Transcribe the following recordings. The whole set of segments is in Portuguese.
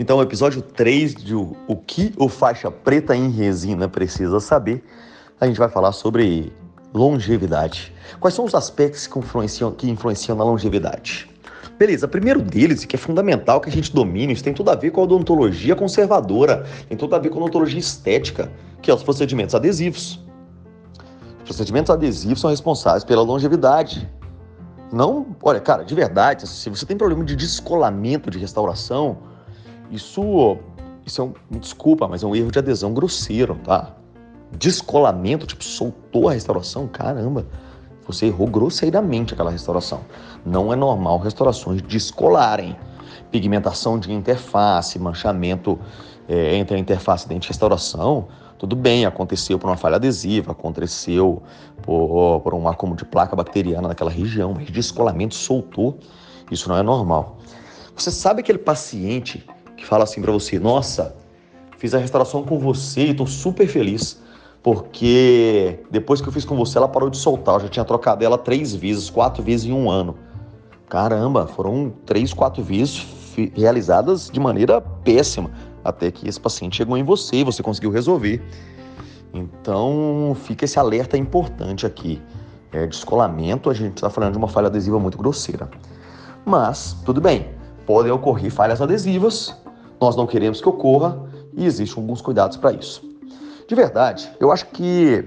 Então, episódio 3 de O que o faixa preta em resina precisa saber, a gente vai falar sobre longevidade. Quais são os aspectos que influenciam, que influenciam na longevidade? Beleza, primeiro deles, que é fundamental que a gente domine, isso tem tudo a ver com a odontologia conservadora, tem tudo a ver com a odontologia estética, que é os procedimentos adesivos. Os procedimentos adesivos são responsáveis pela longevidade. Não, olha, cara, de verdade, se você tem problema de descolamento de restauração, isso, isso é um, desculpa, mas é um erro de adesão grosseiro, tá? Descolamento, tipo, soltou a restauração, caramba, você errou grosseiramente aquela restauração. Não é normal restaurações descolarem. Pigmentação de interface, manchamento é, entre a interface dente e restauração, tudo bem, aconteceu por uma falha adesiva, aconteceu por, por um acúmulo de placa bacteriana naquela região, mas descolamento soltou, isso não é normal. Você sabe aquele paciente que fala assim para você: Nossa, fiz a restauração com você e estou super feliz, porque depois que eu fiz com você, ela parou de soltar. Eu já tinha trocado ela três vezes, quatro vezes em um ano. Caramba, foram três, quatro vezes realizadas de maneira péssima, até que esse paciente chegou em você e você conseguiu resolver. Então, fica esse alerta importante aqui. É, descolamento, a gente está falando de uma falha adesiva muito grosseira. Mas, tudo bem, podem ocorrer falhas adesivas nós não queremos que ocorra e existem alguns cuidados para isso. De verdade, eu acho que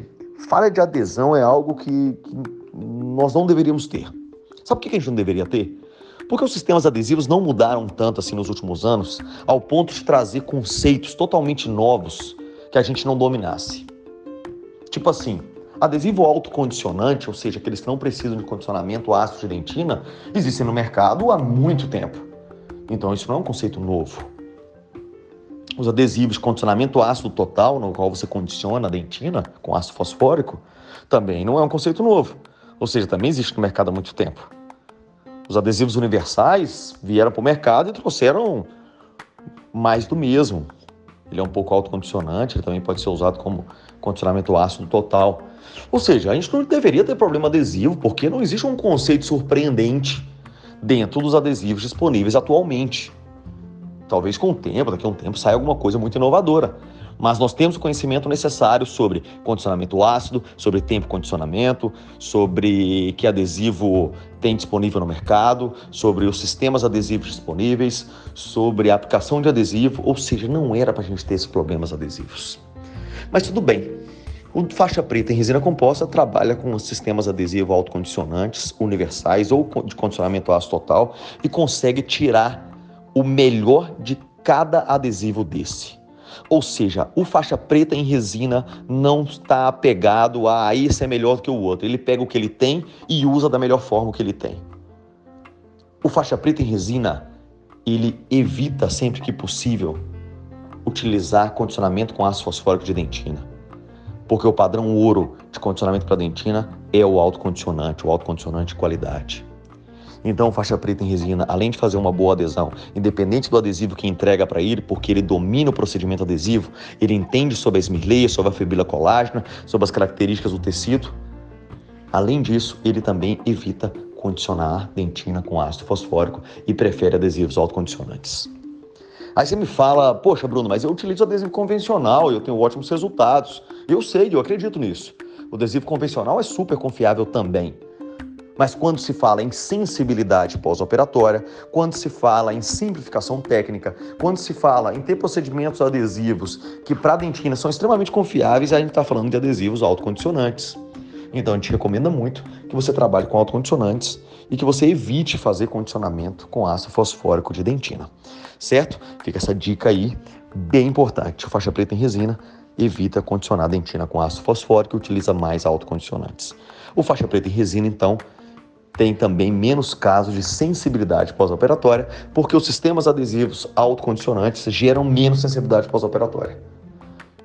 falha de adesão é algo que, que nós não deveríamos ter. Sabe por que a gente não deveria ter? Porque os sistemas adesivos não mudaram tanto assim nos últimos anos, ao ponto de trazer conceitos totalmente novos que a gente não dominasse. Tipo assim, adesivo autocondicionante, ou seja, aqueles que não precisam de condicionamento ácido de dentina, existem no mercado há muito tempo. Então isso não é um conceito novo. Os adesivos de condicionamento ácido total, no qual você condiciona a dentina com ácido fosfórico, também não é um conceito novo. Ou seja, também existe no mercado há muito tempo. Os adesivos universais vieram para o mercado e trouxeram mais do mesmo. Ele é um pouco autocondicionante, ele também pode ser usado como condicionamento ácido total. Ou seja, a gente não deveria ter problema adesivo, porque não existe um conceito surpreendente dentro dos adesivos disponíveis atualmente. Talvez com o tempo, daqui a um tempo, saia alguma coisa muito inovadora. Mas nós temos o conhecimento necessário sobre condicionamento ácido, sobre tempo condicionamento, sobre que adesivo tem disponível no mercado, sobre os sistemas adesivos disponíveis, sobre a aplicação de adesivo, ou seja, não era para a gente ter esses problemas adesivos. Mas tudo bem. O faixa preta em resina composta trabalha com sistemas adesivos autocondicionantes, universais ou de condicionamento ácido total e consegue tirar o melhor de cada adesivo desse. Ou seja, o faixa preta em resina não está apegado a ah, esse é melhor do que o outro. Ele pega o que ele tem e usa da melhor forma que ele tem. O faixa preta em resina, ele evita sempre que possível utilizar condicionamento com ácido fosfórico de dentina. Porque o padrão ouro de condicionamento para dentina é o autocondicionante, o autocondicionante de qualidade. Então, faixa preta em resina, além de fazer uma boa adesão, independente do adesivo que entrega para ele, porque ele domina o procedimento adesivo, ele entende sobre a esmirleia, sobre a fibra colágena, sobre as características do tecido. Além disso, ele também evita condicionar dentina com ácido fosfórico e prefere adesivos autocondicionantes. Aí você me fala, poxa, Bruno, mas eu utilizo adesivo convencional e eu tenho ótimos resultados. Eu sei, eu acredito nisso. O adesivo convencional é super confiável também. Mas quando se fala em sensibilidade pós-operatória, quando se fala em simplificação técnica, quando se fala em ter procedimentos adesivos que para a dentina são extremamente confiáveis, a gente está falando de adesivos autocondicionantes. Então a gente recomenda muito que você trabalhe com autocondicionantes e que você evite fazer condicionamento com ácido fosfórico de dentina. Certo? Fica essa dica aí, bem importante. O faixa preta em resina evita condicionar dentina com ácido fosfórico e utiliza mais autocondicionantes. O faixa preta em resina, então, tem também menos casos de sensibilidade pós-operatória, porque os sistemas adesivos autocondicionantes geram menos sensibilidade pós-operatória.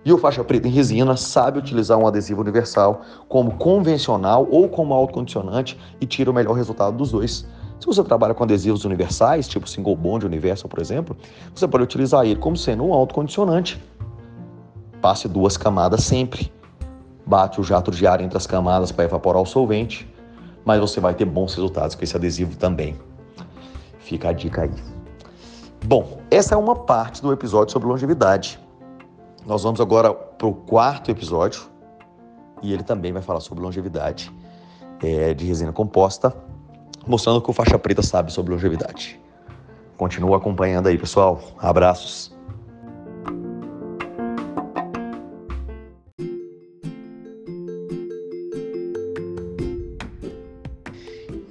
E o faixa preta em resina sabe utilizar um adesivo universal como convencional ou como autocondicionante e tira o melhor resultado dos dois. Se você trabalha com adesivos universais, tipo Single Bond Universal, por exemplo, você pode utilizar ele como sendo um autocondicionante. Passe duas camadas sempre. Bate o jato de ar entre as camadas para evaporar o solvente, mas você vai ter bons resultados com esse adesivo também. Fica a dica aí. Bom, essa é uma parte do episódio sobre longevidade. Nós vamos agora para o quarto episódio e ele também vai falar sobre longevidade é, de resina composta, mostrando que o faixa preta sabe sobre longevidade. Continua acompanhando aí, pessoal. Abraços.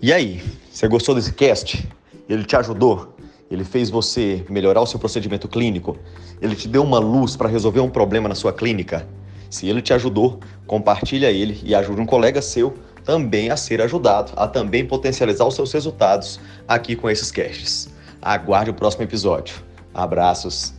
E aí, você gostou desse cast? Ele te ajudou? Ele fez você melhorar o seu procedimento clínico? Ele te deu uma luz para resolver um problema na sua clínica? Se ele te ajudou, compartilha ele e ajude um colega seu também a ser ajudado, a também potencializar os seus resultados aqui com esses casts. Aguarde o próximo episódio. Abraços.